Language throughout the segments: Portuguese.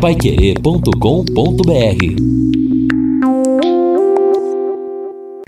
paiquerê.com.br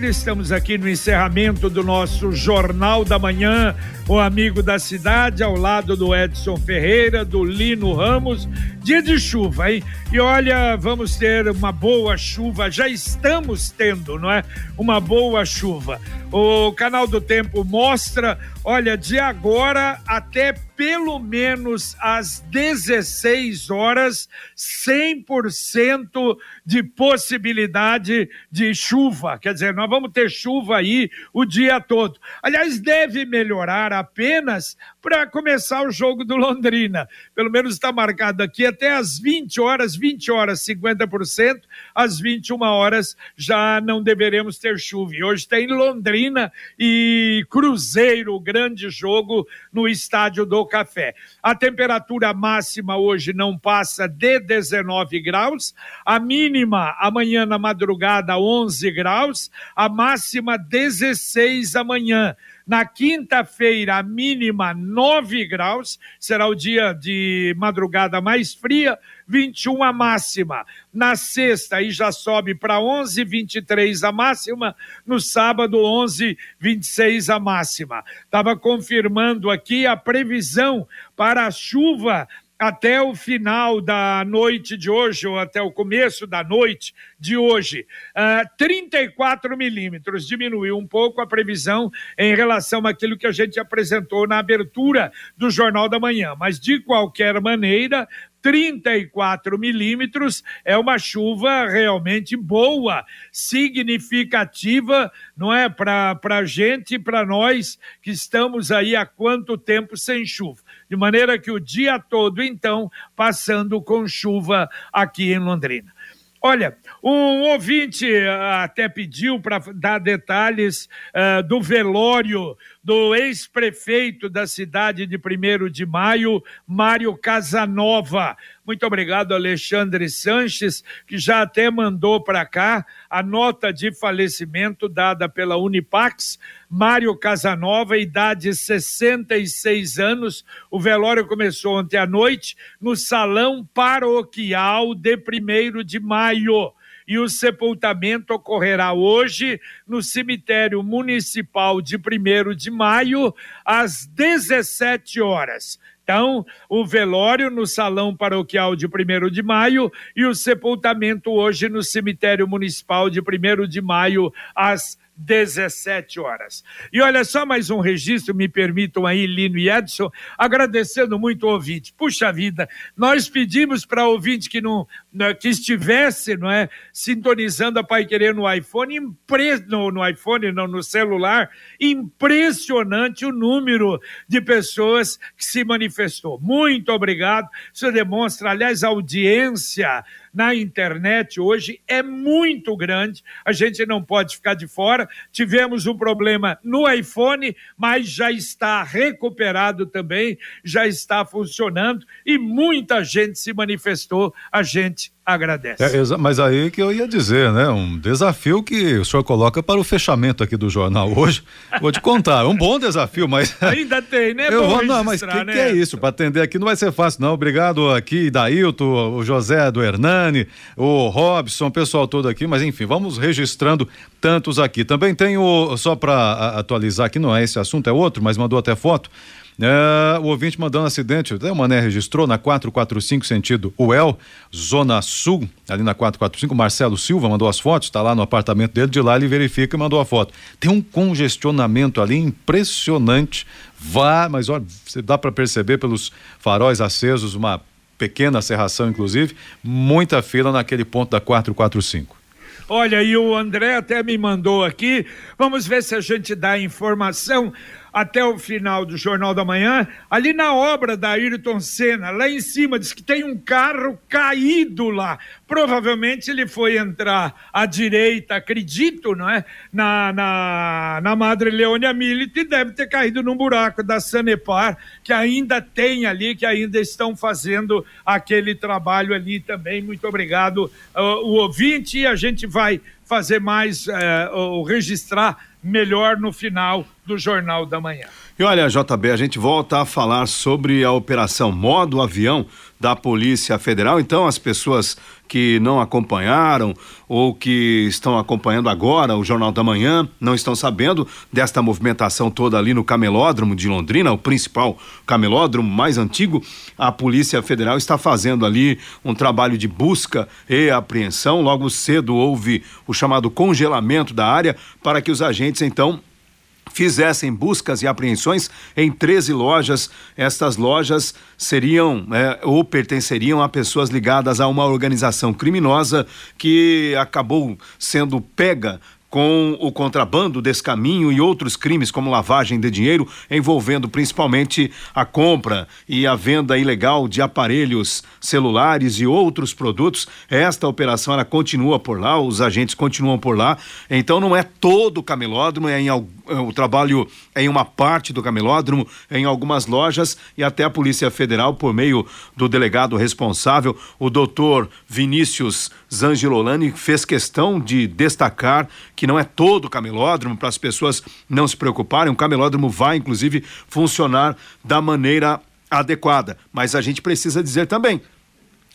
Estamos aqui no encerramento do nosso Jornal da Manhã, o amigo da cidade, ao lado do Edson Ferreira, do Lino Ramos. Dia de chuva, hein? E olha, vamos ter uma boa chuva, já estamos tendo, não é? Uma boa chuva. O canal do Tempo mostra, olha, de agora até pelo menos às 16 horas, 100% de possibilidade de chuva. Quer dizer, nós vamos ter chuva aí o dia todo. Aliás, deve melhorar apenas para começar o jogo do Londrina. Pelo menos está marcado aqui até às 20 horas, 20 horas 50%, às 21 horas já não deveremos ter chuva. E hoje tem Londrina e Cruzeiro, grande jogo no estádio do Café. A temperatura máxima hoje não passa de 19 graus, a mínima amanhã na madrugada 11 graus, a máxima 16 amanhã. Na quinta-feira, a mínima 9 graus, será o dia de madrugada mais fria, 21 a máxima. Na sexta, aí já sobe para 11, 23 a máxima. No sábado, 11, 26 a máxima. Estava confirmando aqui a previsão para a chuva até o final da noite de hoje, ou até o começo da noite de hoje. Uh, ah, 34 milímetros, diminuiu um pouco a previsão em relação àquilo que a gente apresentou na abertura do Jornal da Manhã. Mas, de qualquer maneira, 34 milímetros é uma chuva realmente boa, significativa, não é? Para a gente, para nós que estamos aí há quanto tempo sem chuva. De maneira que o dia todo, então, passando com chuva aqui em Londrina. Olha, um ouvinte até pediu para dar detalhes uh, do velório do ex-prefeito da cidade de 1 de maio, Mário Casanova. Muito obrigado, Alexandre Sanches, que já até mandou para cá a nota de falecimento dada pela Unipax. Mário Casanova, idade 66 anos. O velório começou ontem à noite no Salão Paroquial de 1 de maio e o sepultamento ocorrerá hoje no cemitério municipal de 1 de maio, às 17 horas. Então, o velório no Salão Paroquial de 1 de maio e o sepultamento hoje no cemitério municipal de 1 de maio, às 17 horas. E olha só mais um registro, me permitam aí, Lino e Edson, agradecendo muito o ouvinte. Puxa vida, nós pedimos para o ouvinte que não né, que estivesse, não é, sintonizando a Pai Querer no iPhone, impre... no, no iPhone, não, no celular, impressionante o número de pessoas que se manifestou. Muito obrigado. Isso demonstra, aliás, a audiência na internet hoje é muito grande, a gente não pode ficar de fora. Tivemos um problema no iPhone, mas já está recuperado também, já está funcionando e muita gente se manifestou, a gente agradece. É, mas aí que eu ia dizer, né? Um desafio que o senhor coloca para o fechamento aqui do jornal hoje. Vou te contar, um bom desafio, mas. Ainda tem, né? Eu vou, não, mas o que, né? que, é isso? Para atender aqui não vai ser fácil, não. Obrigado aqui, Dailton, o José do Hernani, o Robson, o pessoal todo aqui, mas enfim, vamos registrando tantos aqui. Também tem o, só para atualizar aqui, não é esse assunto, é outro, mas mandou até foto. É, o ouvinte mandando acidente, o Mané registrou na 445 sentido UEL, Zona Sul, ali na 445, Marcelo Silva mandou as fotos, está lá no apartamento dele, de lá ele verifica e mandou a foto. Tem um congestionamento ali impressionante, vá, mas olha, dá para perceber pelos faróis acesos, uma pequena serração inclusive, muita fila naquele ponto da 445. Olha, e o André até me mandou aqui. Vamos ver se a gente dá informação até o final do Jornal da Manhã, ali na obra da Ayrton Senna, lá em cima, diz que tem um carro caído lá. Provavelmente ele foi entrar à direita, acredito, não é? Na, na, na Madre Leônia Milite e deve ter caído num buraco da Sanepar, que ainda tem ali, que ainda estão fazendo aquele trabalho ali também. Muito obrigado, uh, o ouvinte, e a gente vai fazer mais, uh, registrar melhor no final do Jornal da Manhã. E olha, JB, a gente volta a falar sobre a operação Modo Avião da Polícia Federal. Então, as pessoas que não acompanharam ou que estão acompanhando agora o Jornal da Manhã não estão sabendo desta movimentação toda ali no Camelódromo de Londrina, o principal camelódromo mais antigo. A Polícia Federal está fazendo ali um trabalho de busca e apreensão. Logo cedo houve o chamado congelamento da área para que os agentes então fizessem buscas e apreensões em 13 lojas. Estas lojas seriam é, ou pertenceriam a pessoas ligadas a uma organização criminosa que acabou sendo pega com o contrabando desse caminho e outros crimes como lavagem de dinheiro, envolvendo principalmente a compra e a venda ilegal de aparelhos celulares e outros produtos. Esta operação ela continua por lá, os agentes continuam por lá. Então não é todo o camelódromo, é em, é, o trabalho é em uma parte do camelódromo, é em algumas lojas e até a Polícia Federal, por meio do delegado responsável, o doutor Vinícius Zangilolani, fez questão de destacar que não é todo o camelódromo, para as pessoas não se preocuparem. O camelódromo vai, inclusive, funcionar da maneira adequada. Mas a gente precisa dizer também.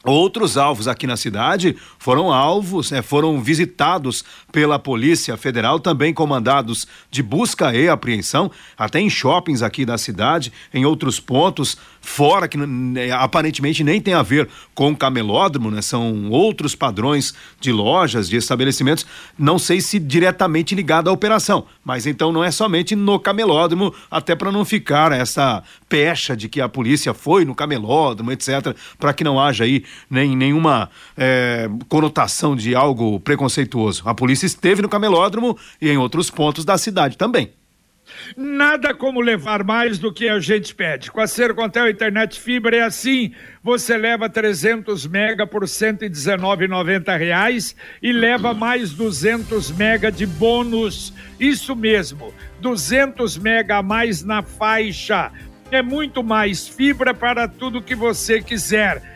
Outros alvos aqui na cidade foram alvos, né, foram visitados pela Polícia Federal, também comandados de busca e apreensão, até em shoppings aqui da cidade, em outros pontos fora que aparentemente nem tem a ver com camelódromo, né? São outros padrões de lojas, de estabelecimentos, não sei se diretamente ligado à operação, mas então não é somente no camelódromo, até para não ficar essa pecha de que a polícia foi no camelódromo, etc, para que não haja aí nem nenhuma é, conotação de algo preconceituoso. A polícia esteve no camelódromo e em outros pontos da cidade também. Nada como levar mais do que a gente pede. Com a Sercontel Internet Fibra é assim. Você leva 300 mega por 119,90 reais e leva mais 200 mega de bônus. Isso mesmo, 200 mega a mais na faixa. É muito mais fibra para tudo que você quiser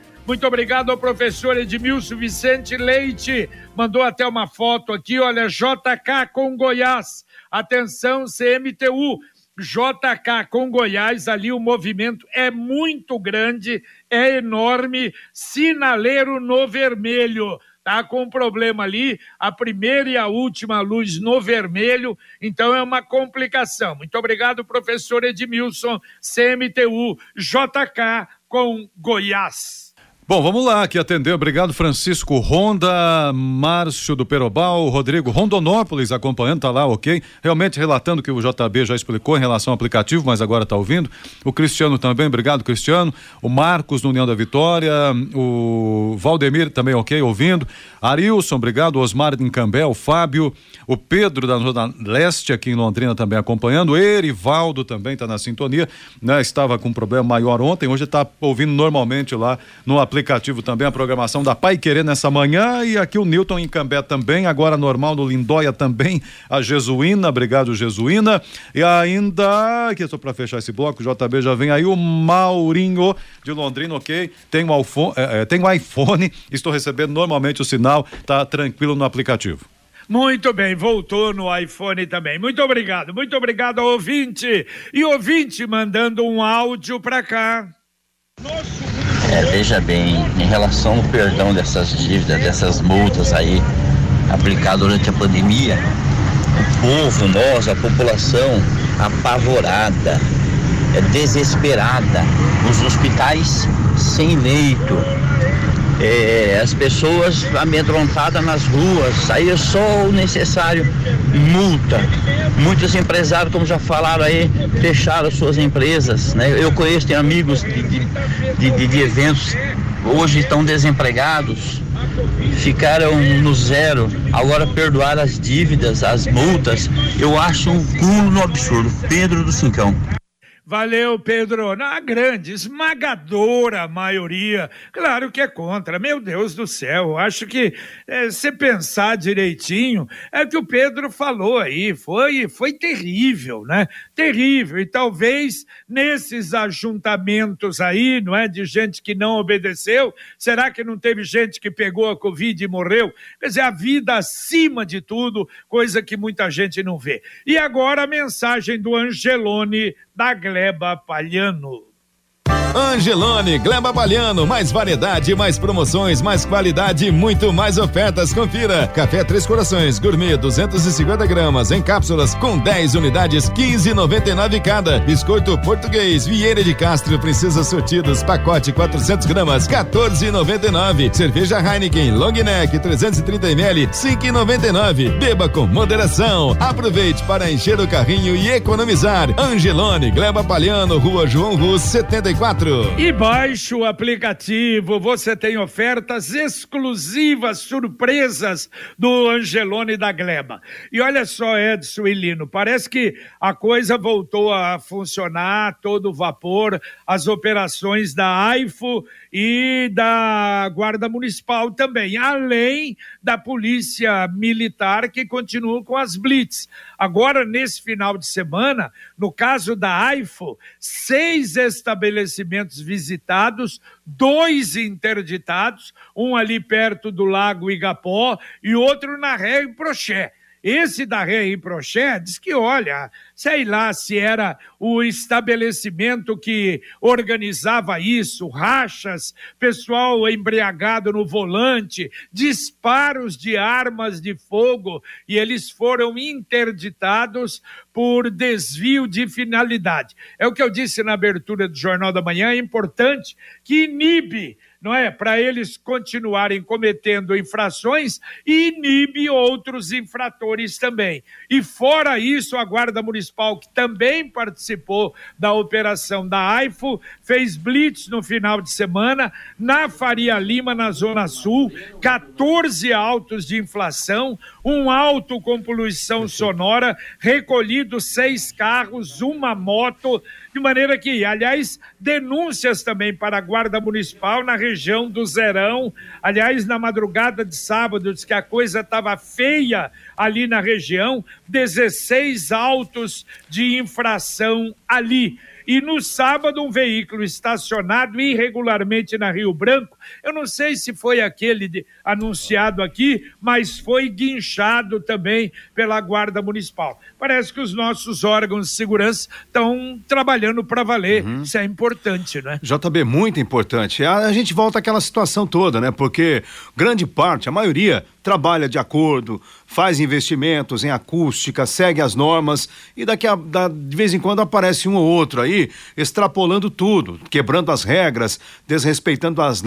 Muito obrigado ao professor Edmilson Vicente Leite. Mandou até uma foto aqui, olha, JK com Goiás. Atenção, CMTU. JK com Goiás, ali o movimento é muito grande, é enorme, sinaleiro no vermelho. Tá com um problema ali, a primeira e a última luz no vermelho, então é uma complicação. Muito obrigado, professor Edmilson, CMTU, JK com Goiás. Bom, vamos lá aqui atender. Obrigado, Francisco Ronda, Márcio do Perobal, Rodrigo Rondonópolis acompanhando, tá lá, ok? Realmente relatando que o JB já explicou em relação ao aplicativo, mas agora tá ouvindo. O Cristiano também, obrigado, Cristiano. O Marcos do União da Vitória, o Valdemir também, ok, ouvindo. Arilson, obrigado. Osmar de Cambel, Fábio, o Pedro da Zona Leste aqui em Londrina também acompanhando. Erivaldo também tá na sintonia, né? Estava com um problema maior ontem, hoje está ouvindo normalmente lá no aplicativo aplicativo também a programação da Pai Querer nessa manhã e aqui o Newton em Cambé também, agora normal no Lindóia também, a Jesuína, obrigado Jesuína. E ainda, aqui estou para fechar esse bloco, o JB já vem aí, o Maurinho de Londrina, ok? Tem o, iPhone, é, é, tem o iPhone, estou recebendo normalmente o sinal, tá tranquilo no aplicativo. Muito bem, voltou no iPhone também. Muito obrigado, muito obrigado ao ouvinte. E ouvinte mandando um áudio para cá. Nosso é, veja bem, em relação ao perdão dessas dívidas, dessas multas aí aplicadas durante a pandemia, o povo, nós, a população, apavorada, é desesperada, os hospitais sem leito, é, as pessoas amedrontadas nas ruas, saía só o necessário, multa. Muitos empresários, como já falaram aí, fecharam suas empresas. Né? Eu conheço, tenho amigos de, de, de, de eventos, hoje estão desempregados, ficaram no zero, agora perdoar as dívidas, as multas, eu acho um cúmulo absurdo. Pedro do Cincão. Valeu, Pedro. Na grande, esmagadora maioria, claro que é contra. Meu Deus do céu, acho que é, se pensar direitinho, é que o Pedro falou aí, foi, foi terrível, né? Terrível. E talvez nesses ajuntamentos aí, não é, de gente que não obedeceu, será que não teve gente que pegou a Covid e morreu? Quer dizer, a vida acima de tudo, coisa que muita gente não vê. E agora a mensagem do Angelone da Gleba Palhano. Angelone, Gleba Baliano, mais variedade, mais promoções, mais qualidade e muito mais ofertas. Confira. Café Três Corações, gourmet 250 gramas em cápsulas com 10 unidades, 15,99 cada. Biscoito português, Vieira de Castro, Princesas Sortidas, pacote 400 gramas, 14,99. Cerveja Heineken, Long Neck 330 ml, 5,99. Beba com moderação. Aproveite para encher o carrinho e economizar. Angelone, Gleba Baliano, Rua João Rus, 74. E baixe o aplicativo, você tem ofertas exclusivas, surpresas do Angelone da Gleba. E olha só, Edson e Lino, parece que a coisa voltou a funcionar, todo vapor, as operações da AIFO e da Guarda Municipal também, além da Polícia Militar que continua com as blitz. Agora, nesse final de semana, no caso da AIFO, seis estabelecimentos visitados, dois interditados, um ali perto do Lago Igapó e outro na Ré e Proché. Esse da Rei Proché diz que, olha, sei lá se era o estabelecimento que organizava isso, rachas, pessoal embriagado no volante, disparos de armas de fogo, e eles foram interditados por desvio de finalidade. É o que eu disse na abertura do Jornal da Manhã, é importante que inibe não é? Para eles continuarem cometendo infrações e inibe outros infratores também. E fora isso, a Guarda Municipal, que também participou da operação da AIFO, fez blitz no final de semana na Faria Lima, na Zona Sul, 14 autos de inflação, um auto com poluição sonora, recolhido seis carros, uma moto, de maneira que, aliás, denúncias também para a Guarda Municipal na região do Zerão. Aliás, na madrugada de sábado, diz que a coisa estava feia ali na região, 16 autos de infração ali. E no sábado, um veículo estacionado irregularmente na Rio Branco. Eu não sei se foi aquele de, anunciado aqui, mas foi guinchado também pela Guarda Municipal. Parece que os nossos órgãos de segurança estão trabalhando para valer. Uhum. Isso é importante, né? JB, muito importante. A, a gente volta àquela situação toda, né? Porque grande parte, a maioria, trabalha de acordo, faz investimentos em acústica, segue as normas e daqui a da, de vez em quando aparece um ou outro aí extrapolando tudo, quebrando as regras, desrespeitando as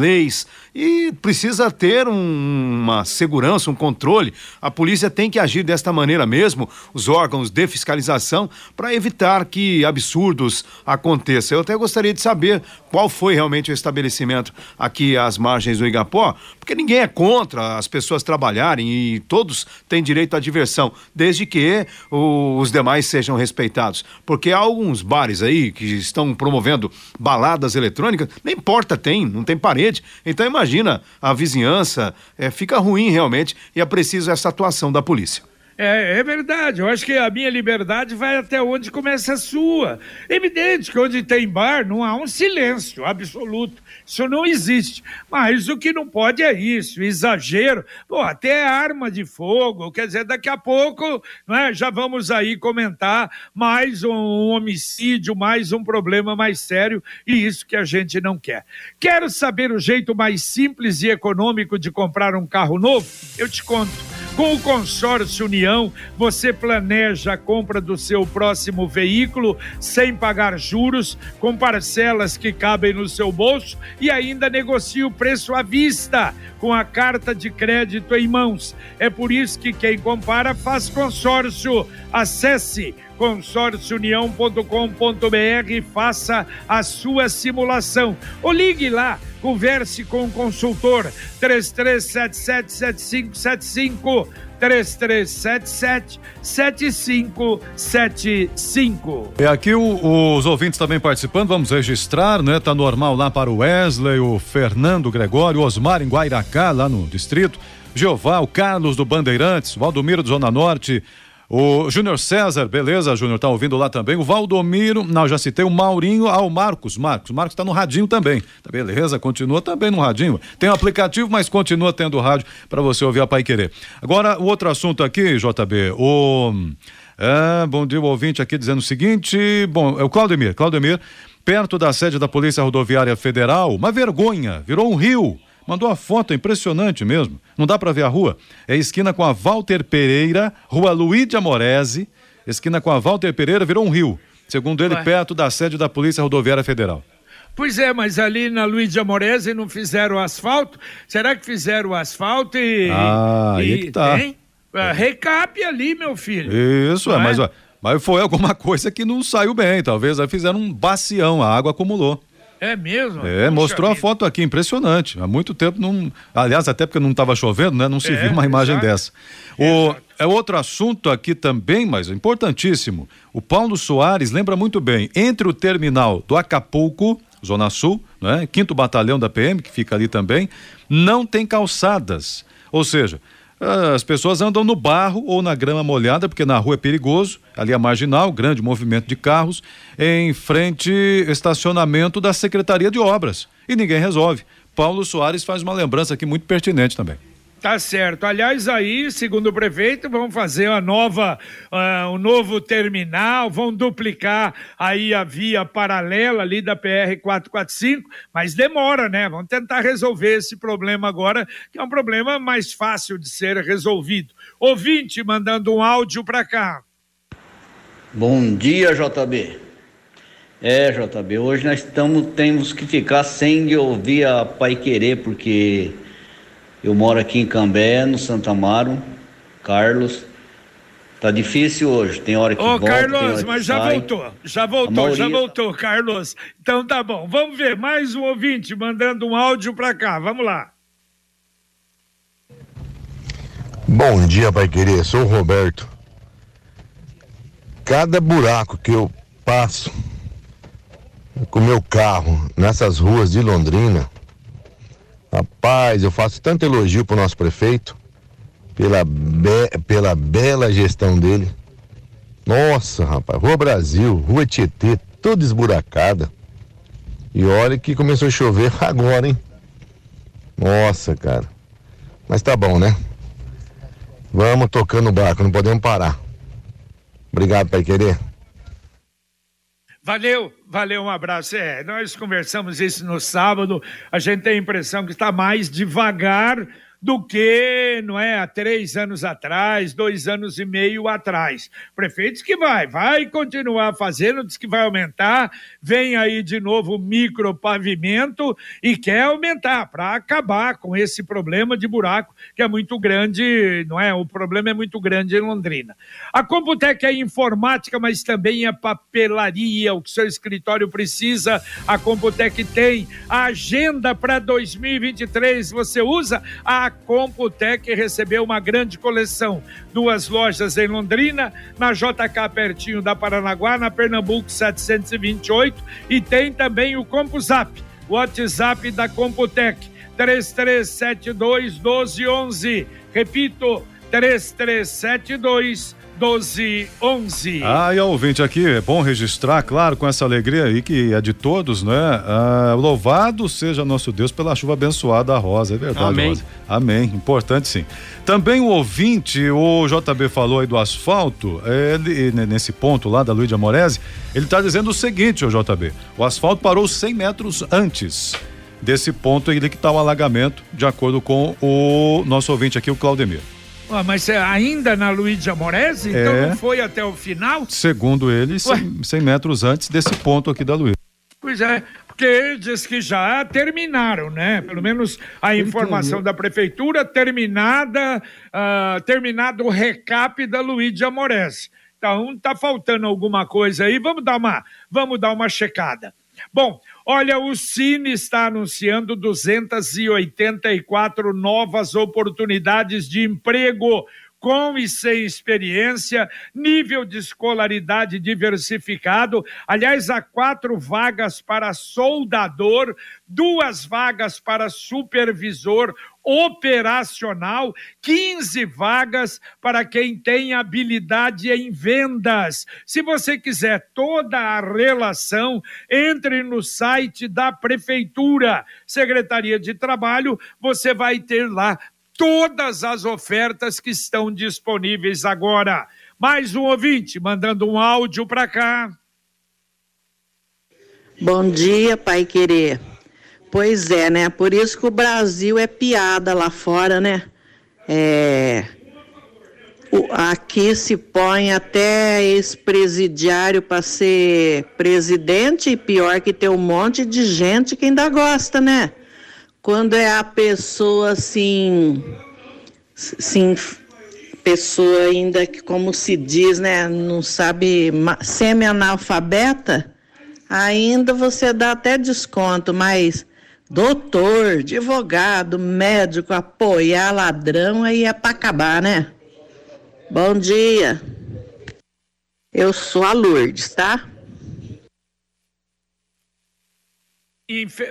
e precisa ter um, uma segurança, um controle. A polícia tem que agir desta maneira mesmo, os órgãos de fiscalização, para evitar que absurdos aconteçam. Eu até gostaria de saber qual foi realmente o estabelecimento aqui às margens do Igapó, porque ninguém é contra as pessoas trabalharem e todos têm direito à diversão, desde que o, os demais sejam respeitados. Porque há alguns bares aí que estão promovendo baladas eletrônicas, nem porta tem, não tem parede. Então imagina, a vizinhança é, fica ruim realmente e é preciso essa atuação da polícia. É, é, verdade. Eu acho que a minha liberdade vai até onde começa a sua. Evidente que onde tem bar não há um silêncio absoluto. Isso não existe. Mas o que não pode é isso, exagero. Pô, até arma de fogo. Quer dizer, daqui a pouco né, já vamos aí comentar mais um homicídio, mais um problema mais sério, e isso que a gente não quer. Quero saber o jeito mais simples e econômico de comprar um carro novo? Eu te conto. Com o consórcio União, você planeja a compra do seu próximo veículo sem pagar juros, com parcelas que cabem no seu bolso e ainda negocia o preço à vista, com a carta de crédito em mãos. É por isso que quem compara faz consórcio. Acesse consórciounião.com.br faça a sua simulação. Ou ligue lá Converse com o consultor 33777575 3377 7575. É aqui o, os ouvintes também participando, vamos registrar, né? Tá normal lá para o Wesley, o Fernando Gregório, Osmar em Guairacá, lá no distrito, Jeová, o Carlos do Bandeirantes, Valdomiro do Zona Norte, o Júnior César, beleza, Júnior, tá ouvindo lá também. O Valdomiro, não, já citei o Maurinho, ah, o Marcos, Marcos. O Marcos tá no radinho também. Tá beleza, continua também no radinho. Tem um aplicativo, mas continua tendo rádio para você ouvir a Pai Querer. Agora, o outro assunto aqui, JB, o. É, bom dia, o ouvinte aqui dizendo o seguinte. Bom, é o Claudemir. Claudemir, perto da sede da Polícia Rodoviária Federal, uma vergonha, virou um rio. Mandou a foto, impressionante mesmo. Não dá para ver a rua. É esquina com a Walter Pereira, rua Luíde Amorese, esquina com a Walter Pereira, virou um rio. Segundo ele, Ué. perto da sede da Polícia Rodoviária Federal. Pois é, mas ali na Luiz Amorese não fizeram asfalto? Será que fizeram asfalto e. Ah, e, aí que tá. Tem? É. Recap ali, meu filho. Isso, é, mas, ó, mas foi alguma coisa que não saiu bem. Talvez aí fizeram um bacião, a água acumulou. É mesmo? É, mostrou a foto aqui, impressionante. Há muito tempo não. Aliás, até porque não estava chovendo, né? Não se é, viu uma imagem exato. dessa. O, é outro assunto aqui também, mas importantíssimo. O Paulo Soares lembra muito bem, entre o terminal do Acapulco, Zona Sul, né? Quinto Batalhão da PM, que fica ali também, não tem calçadas. Ou seja, as pessoas andam no barro ou na grama molhada, porque na rua é perigoso, ali é marginal, grande movimento de carros, em frente estacionamento da Secretaria de Obras. E ninguém resolve. Paulo Soares faz uma lembrança aqui muito pertinente também. Tá certo. Aliás, aí, segundo o prefeito, vão fazer a nova, uh, um novo terminal, vão duplicar aí a via paralela ali da PR 445, mas demora, né? Vamos tentar resolver esse problema agora, que é um problema mais fácil de ser resolvido. Ouvinte mandando um áudio para cá. Bom dia, JB. É, JB, hoje nós estamos, temos que ficar sem ouvir a Pai Querer, porque eu moro aqui em Cambé, no Santa Amaro. Carlos. Tá difícil hoje, tem hora que Ô, volta, Carlos, mas já sai. voltou, já voltou, já voltou, Carlos. Então tá bom, vamos ver, mais um ouvinte mandando um áudio pra cá, vamos lá. Bom dia, Pai Querer, sou o Roberto. Cada buraco que eu passo com meu carro nessas ruas de Londrina, Rapaz, eu faço tanto elogio pro nosso prefeito pela, be pela bela gestão dele. Nossa, rapaz, Rua Brasil, Rua Tietê, toda esburacada. E olha que começou a chover agora, hein? Nossa, cara. Mas tá bom, né? Vamos tocando o barco, não podemos parar. Obrigado, Pai Querer. Valeu, valeu, um abraço. É, nós conversamos isso no sábado. A gente tem a impressão que está mais devagar do que, não é, há três anos atrás, dois anos e meio atrás. Prefeitos que vai, vai continuar fazendo, diz que vai aumentar, vem aí de novo micropavimento e quer aumentar para acabar com esse problema de buraco que é muito grande, não é? O problema é muito grande em Londrina. A Computec é informática, mas também é papelaria, o que seu escritório precisa, a Computec tem. A agenda para 2023, você usa a Computec recebeu uma grande coleção. Duas lojas em Londrina, na JK pertinho da Paranaguá, na Pernambuco 728 e tem também o CompuZap, o WhatsApp da Computec 3372 1211. Repito, 3372 1211. Ah, e ouvinte aqui, é bom registrar, claro, com essa alegria aí que é de todos, né? Ah, louvado seja nosso Deus pela chuva abençoada rosa, é verdade, Amém. Rosa. Amém, importante sim. Também o ouvinte, o JB falou aí do asfalto, ele, nesse ponto lá da Luiz de Amorese, ele está dizendo o seguinte, o JB, o asfalto parou 100 metros antes desse ponto ele que está o alagamento, de acordo com o nosso ouvinte aqui, o Claudemir. Ah, mas é ainda na Luiz Amorese? Então é, não foi até o final? Segundo ele, 100, 100 metros antes desse ponto aqui da Luiz. Pois é, porque diz que já terminaram, né? Pelo menos a informação da prefeitura terminada, uh, terminado o recap da Luiz Amorese. Então tá faltando alguma coisa aí, vamos dar uma, vamos dar uma checada. Bom, olha, o Cine está anunciando 284 novas oportunidades de emprego com e sem experiência, nível de escolaridade diversificado. Aliás, há quatro vagas para soldador, duas vagas para supervisor operacional, 15 vagas para quem tem habilidade em vendas. Se você quiser toda a relação, entre no site da Prefeitura, Secretaria de Trabalho, você vai ter lá todas as ofertas que estão disponíveis agora. Mais um ouvinte mandando um áudio para cá. Bom dia, Pai Querer. Pois é, né? Por isso que o Brasil é piada lá fora, né? É... Aqui se põe até ex-presidiário para ser presidente e pior que ter um monte de gente que ainda gosta, né? Quando é a pessoa assim, sim, pessoa ainda que, como se diz, né, não sabe, semi-analfabeta, ainda você dá até desconto, mas doutor, advogado, médico, apoiar ladrão, aí é para acabar, né? Bom dia. Eu sou a Lourdes, tá?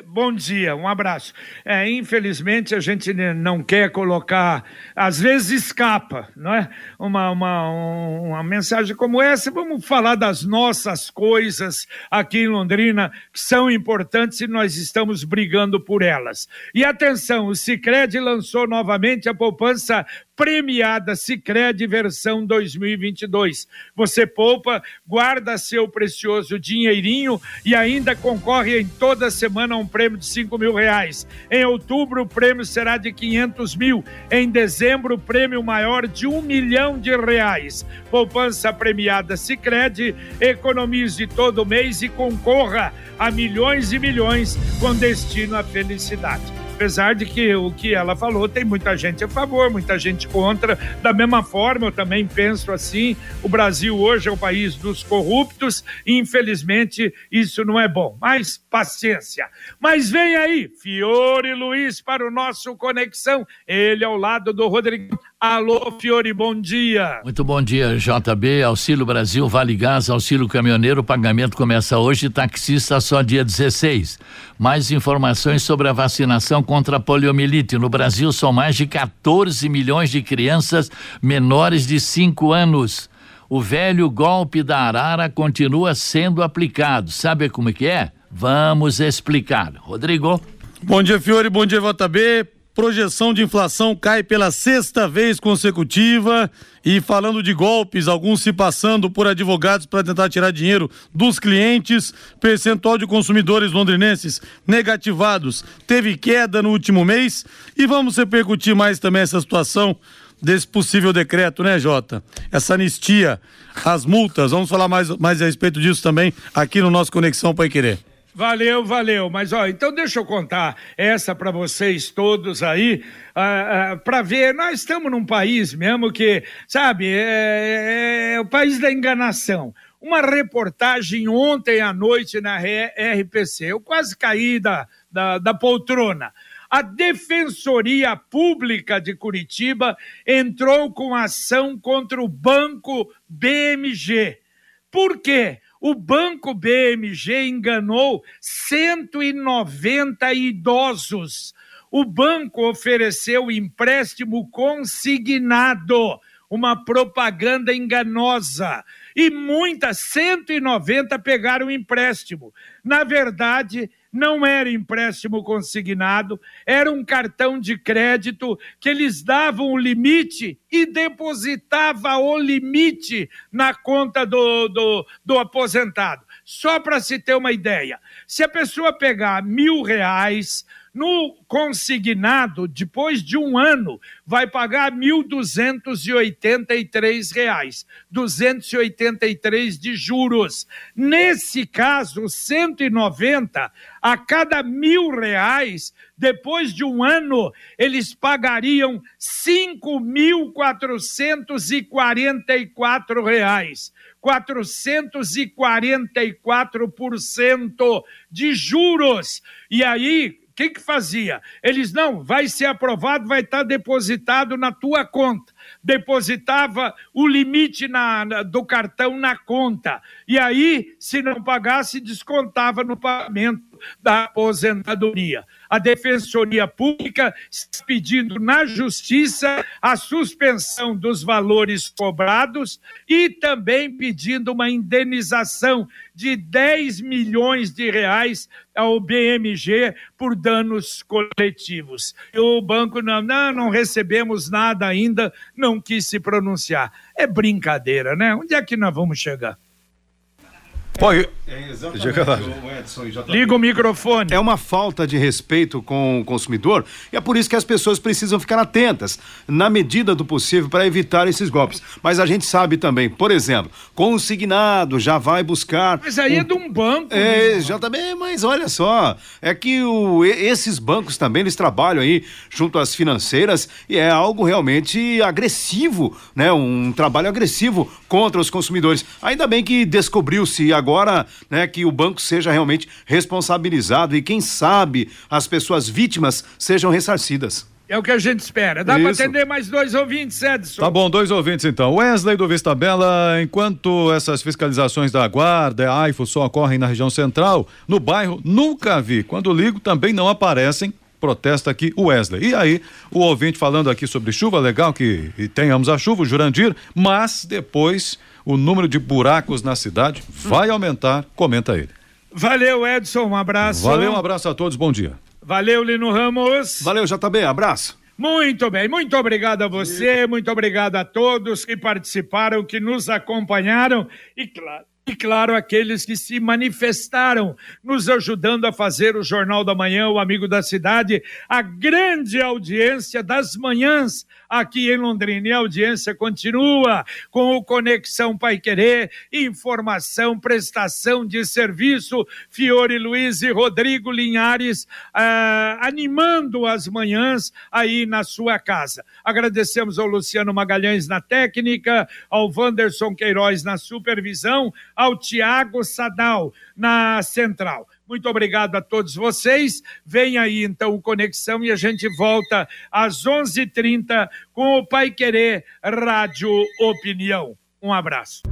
Bom dia, um abraço. É, infelizmente a gente não quer colocar, às vezes escapa, não é? Uma, uma, uma mensagem como essa. Vamos falar das nossas coisas aqui em Londrina que são importantes e nós estamos brigando por elas. E atenção, o Cicred lançou novamente a poupança premiada Sicredi versão 2022. Você poupa, guarda seu precioso dinheirinho e ainda concorre em toda semana a um prêmio de cinco mil reais. Em outubro o prêmio será de 500 mil. Em dezembro o prêmio maior de um milhão de reais. Poupança premiada Sicredi, economize todo mês e concorra a milhões e milhões com destino à felicidade apesar de que o que ela falou tem muita gente a favor, muita gente contra. Da mesma forma, eu também penso assim: o Brasil hoje é o país dos corruptos, e infelizmente isso não é bom. Mas paciência. Mas vem aí, Fiore Luiz para o nosso Conexão, ele ao lado do Rodrigo. Alô, Fiore, bom dia. Muito bom dia, JB, Auxílio Brasil, Vale Gás, Auxílio Caminhoneiro, o pagamento começa hoje, taxista só dia 16. Mais informações sobre a vacinação contra a poliomielite. No Brasil são mais de 14 milhões de crianças menores de 5 anos. O velho golpe da arara continua sendo aplicado. Sabe como é que é? Vamos explicar. Rodrigo. Bom dia, Fiore. Bom dia, JB projeção de inflação cai pela sexta vez consecutiva. E falando de golpes, alguns se passando por advogados para tentar tirar dinheiro dos clientes, percentual de consumidores londrinenses negativados teve queda no último mês. E vamos repercutir mais também essa situação desse possível decreto, né, Jota? Essa anistia, as multas, vamos falar mais, mais a respeito disso também aqui no nosso Conexão Pai Querer. Valeu, valeu. Mas ó, então deixa eu contar essa para vocês todos aí, ah, ah, para ver. Nós estamos num país mesmo que, sabe, é, é, é, o país da enganação. Uma reportagem ontem à noite na RPC. Eu quase caí da, da, da poltrona. A Defensoria Pública de Curitiba entrou com ação contra o Banco BMG. Por quê? O Banco BMG enganou 190 idosos. O banco ofereceu empréstimo consignado, uma propaganda enganosa. E muitas, 190 pegaram empréstimo. Na verdade, não era empréstimo consignado, era um cartão de crédito que eles davam o limite e depositava o limite na conta do, do, do aposentado. Só para se ter uma ideia, se a pessoa pegar mil reais, no consignado, depois de um ano, vai pagar 1.283 reais, 283 de juros. Nesse caso, 190, a cada mil reais depois de um ano, eles pagariam e quatro reais. 444% de juros. E aí, o que, que fazia? Eles, não, vai ser aprovado, vai estar depositado na tua conta. Depositava o limite na, na, do cartão na conta. E aí, se não pagasse, descontava no pagamento da aposentadoria. A Defensoria Pública está pedindo na Justiça a suspensão dos valores cobrados e também pedindo uma indenização de 10 milhões de reais ao BMG por danos coletivos. E o banco não, não, não recebemos nada ainda, não quis se pronunciar. É brincadeira, né? Onde é que nós vamos chegar? Pode. É Liga o microfone. É uma falta de respeito com o consumidor e é por isso que as pessoas precisam ficar atentas, na medida do possível, para evitar esses golpes. Mas a gente sabe também, por exemplo, consignado já vai buscar. Mas aí um... é de um banco. É, já também, mas olha só, é que o, esses bancos também eles trabalham aí junto às financeiras e é algo realmente agressivo, né? Um trabalho agressivo contra os consumidores. Ainda bem que descobriu-se agora né, que o banco seja realmente responsabilizado e, quem sabe, as pessoas vítimas sejam ressarcidas. É o que a gente espera. Dá para atender mais dois ouvintes, Edson? Tá bom, dois ouvintes então. Wesley do Vista Bela, enquanto essas fiscalizações da Guarda, a AIFO só ocorrem na região central, no bairro nunca vi. Quando ligo também não aparecem protesta aqui o Wesley. E aí, o ouvinte falando aqui sobre chuva, legal que tenhamos a chuva, o Jurandir, mas depois o número de buracos na cidade vai aumentar, comenta ele. Valeu, Edson, um abraço. Valeu, um abraço a todos, bom dia. Valeu, Lino Ramos. Valeu, JB, abraço. Muito bem, muito obrigado a você, muito obrigado a todos que participaram, que nos acompanharam e, claro, e, claro, aqueles que se manifestaram, nos ajudando a fazer o Jornal da Manhã, o Amigo da Cidade, a grande audiência das manhãs aqui em Londrina. E a audiência continua com o Conexão Pai Querer, informação, prestação de serviço. Fiore Luiz e Rodrigo Linhares ah, animando as manhãs aí na sua casa. Agradecemos ao Luciano Magalhães na técnica, ao Wanderson Queiroz na supervisão, ao Tiago Sadal na central. Muito obrigado a todos vocês. Vem aí então o Conexão e a gente volta às 11:30 com o Pai Querer Rádio Opinião. Um abraço.